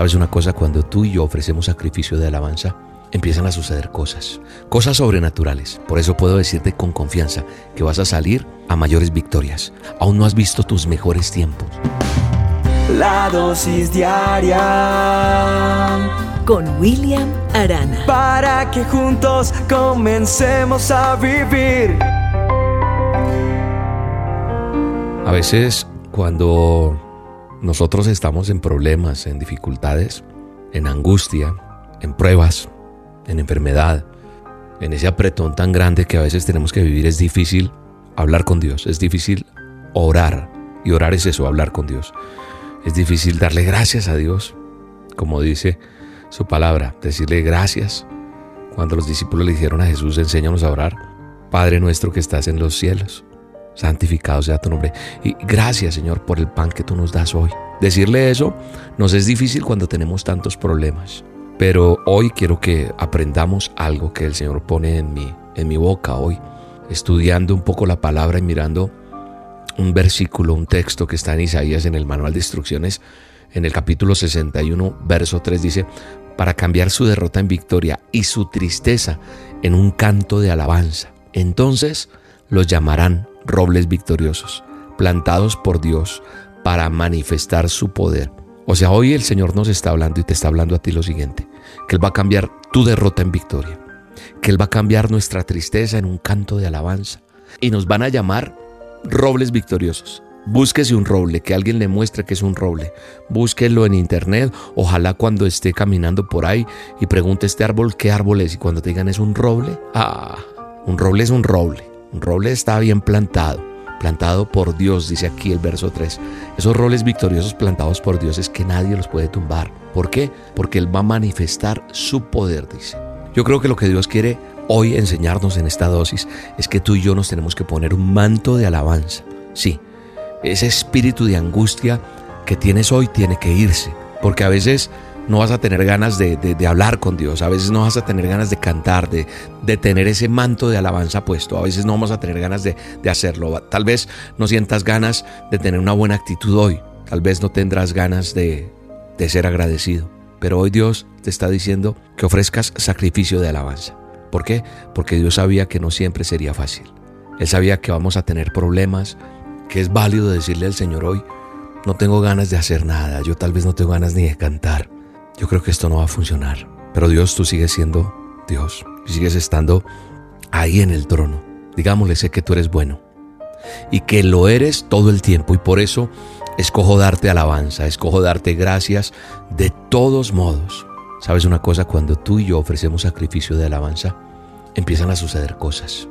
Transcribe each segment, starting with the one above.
¿Sabes una cosa? Cuando tú y yo ofrecemos sacrificio de alabanza, empiezan a suceder cosas, cosas sobrenaturales. Por eso puedo decirte con confianza que vas a salir a mayores victorias. Aún no has visto tus mejores tiempos. La dosis diaria con William Arana. Para que juntos comencemos a vivir. A veces cuando nosotros estamos en problemas, en dificultades, en angustia, en pruebas, en enfermedad, en ese apretón tan grande que a veces tenemos que vivir, es difícil hablar con Dios, es difícil orar. Y orar es eso, hablar con Dios. Es difícil darle gracias a Dios, como dice su palabra, decirle gracias. Cuando los discípulos le dijeron a Jesús, enséñanos a orar, Padre nuestro que estás en los cielos, santificado sea tu nombre. Y gracias Señor por el pan que tú nos das hoy. Decirle eso nos es difícil cuando tenemos tantos problemas. Pero hoy quiero que aprendamos algo que el Señor pone en mi, en mi boca hoy, estudiando un poco la palabra y mirando un versículo, un texto que está en Isaías en el manual de instrucciones, en el capítulo 61, verso 3 dice, para cambiar su derrota en victoria y su tristeza en un canto de alabanza. Entonces los llamarán robles victoriosos, plantados por Dios para manifestar su poder. O sea, hoy el Señor nos está hablando y te está hablando a ti lo siguiente, que Él va a cambiar tu derrota en victoria, que Él va a cambiar nuestra tristeza en un canto de alabanza y nos van a llamar robles victoriosos. Búsquese un roble, que alguien le muestre que es un roble. Búsquelo en internet, ojalá cuando esté caminando por ahí y pregunte este árbol qué árbol es y cuando te digan es un roble, ah, un roble es un roble. Un roble está bien plantado plantado por Dios, dice aquí el verso 3. Esos roles victoriosos plantados por Dios es que nadie los puede tumbar. ¿Por qué? Porque Él va a manifestar su poder, dice. Yo creo que lo que Dios quiere hoy enseñarnos en esta dosis es que tú y yo nos tenemos que poner un manto de alabanza. Sí, ese espíritu de angustia que tienes hoy tiene que irse, porque a veces no vas a tener ganas de, hablar con Dios, a veces no vas a tener ganas de cantar, de, de, tener ese manto de alabanza puesto, a veces no vamos a tener ganas de, hacerlo, tal vez no sientas ganas de tener una buena actitud hoy, tal vez no tendrás ganas de, de ser agradecido, pero hoy Dios te está diciendo que ofrezcas sacrificio de alabanza. ¿Por qué? Porque Dios sabía que no siempre sería fácil. Él sabía que vamos a tener problemas, que es válido decirle al Señor hoy, no tengo ganas de hacer nada, yo tal vez no tengo ganas ni de cantar, yo creo que esto no va a funcionar. Pero Dios, tú sigues siendo Dios y sigues estando ahí en el trono. Digámosle, sé que tú eres bueno y que lo eres todo el tiempo y por eso escojo darte alabanza, escojo darte gracias de todos modos. ¿Sabes una cosa? Cuando tú y yo ofrecemos sacrificio de alabanza, empiezan a suceder cosas,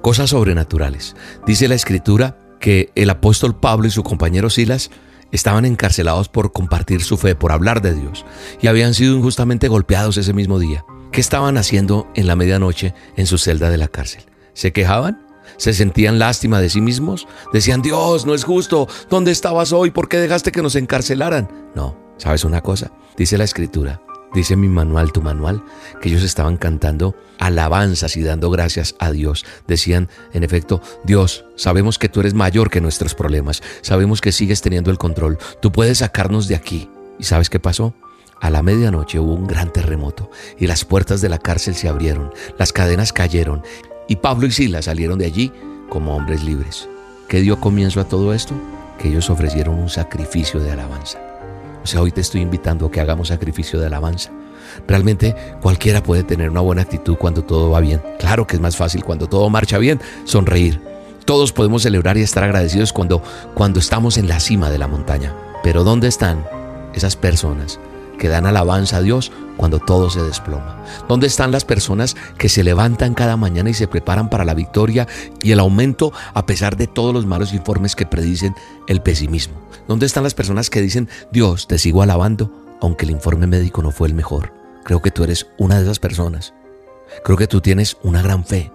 cosas sobrenaturales. Dice la escritura que el apóstol Pablo y su compañero Silas estaban encarcelados por compartir su fe, por hablar de Dios, y habían sido injustamente golpeados ese mismo día. ¿Qué estaban haciendo en la medianoche en su celda de la cárcel? ¿Se quejaban? ¿Se sentían lástima de sí mismos? Decían, Dios, no es justo, ¿dónde estabas hoy? ¿Por qué dejaste que nos encarcelaran? No, ¿sabes una cosa? Dice la escritura Dice mi manual, tu manual, que ellos estaban cantando alabanzas y dando gracias a Dios. Decían, en efecto, Dios, sabemos que tú eres mayor que nuestros problemas, sabemos que sigues teniendo el control, tú puedes sacarnos de aquí. ¿Y sabes qué pasó? A la medianoche hubo un gran terremoto y las puertas de la cárcel se abrieron, las cadenas cayeron y Pablo y Sila salieron de allí como hombres libres. ¿Qué dio comienzo a todo esto? Que ellos ofrecieron un sacrificio de alabanza. O sea, hoy te estoy invitando a que hagamos sacrificio de alabanza. Realmente cualquiera puede tener una buena actitud cuando todo va bien. Claro que es más fácil cuando todo marcha bien, sonreír. Todos podemos celebrar y estar agradecidos cuando, cuando estamos en la cima de la montaña. Pero ¿dónde están esas personas que dan alabanza a Dios cuando todo se desploma? ¿Dónde están las personas que se levantan cada mañana y se preparan para la victoria y el aumento a pesar de todos los malos informes que predicen el pesimismo? ¿Dónde están las personas que dicen, Dios, te sigo alabando, aunque el informe médico no fue el mejor? Creo que tú eres una de esas personas. Creo que tú tienes una gran fe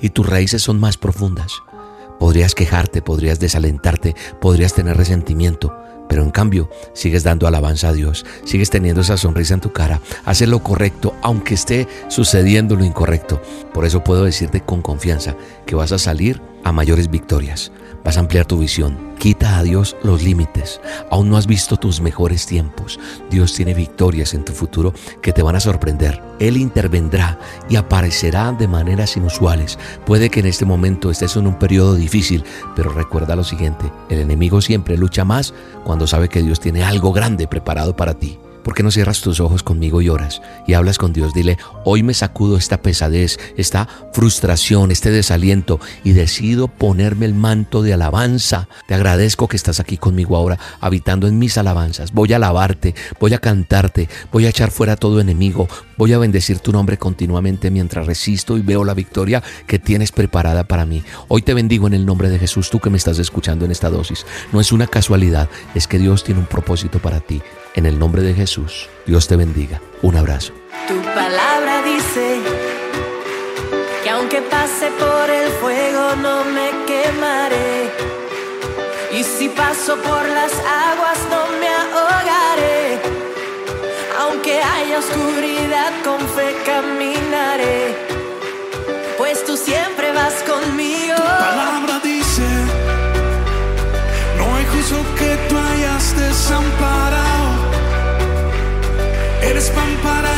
y tus raíces son más profundas. Podrías quejarte, podrías desalentarte, podrías tener resentimiento, pero en cambio sigues dando alabanza a Dios, sigues teniendo esa sonrisa en tu cara, haces lo correcto aunque esté sucediendo lo incorrecto. Por eso puedo decirte con confianza que vas a salir a mayores victorias, vas a ampliar tu visión, Dios los límites. Aún no has visto tus mejores tiempos. Dios tiene victorias en tu futuro que te van a sorprender. Él intervendrá y aparecerá de maneras inusuales. Puede que en este momento estés en un periodo difícil, pero recuerda lo siguiente, el enemigo siempre lucha más cuando sabe que Dios tiene algo grande preparado para ti. ¿Por qué no cierras tus ojos conmigo y oras y hablas con Dios? Dile, hoy me sacudo esta pesadez, esta frustración, este desaliento y decido ponerme el manto de alabanza. Te agradezco que estás aquí conmigo ahora, habitando en mis alabanzas. Voy a alabarte, voy a cantarte, voy a echar fuera todo enemigo, voy a bendecir tu nombre continuamente mientras resisto y veo la victoria que tienes preparada para mí. Hoy te bendigo en el nombre de Jesús, tú que me estás escuchando en esta dosis. No es una casualidad, es que Dios tiene un propósito para ti. En el nombre de Jesús, Dios te bendiga. Un abrazo. Tu palabra dice que aunque pase por el fuego no me quemaré. Y si paso por las aguas no me ahogaré. Aunque haya oscuridad con fe caminaré. Pues tú siempre vas conmigo. Para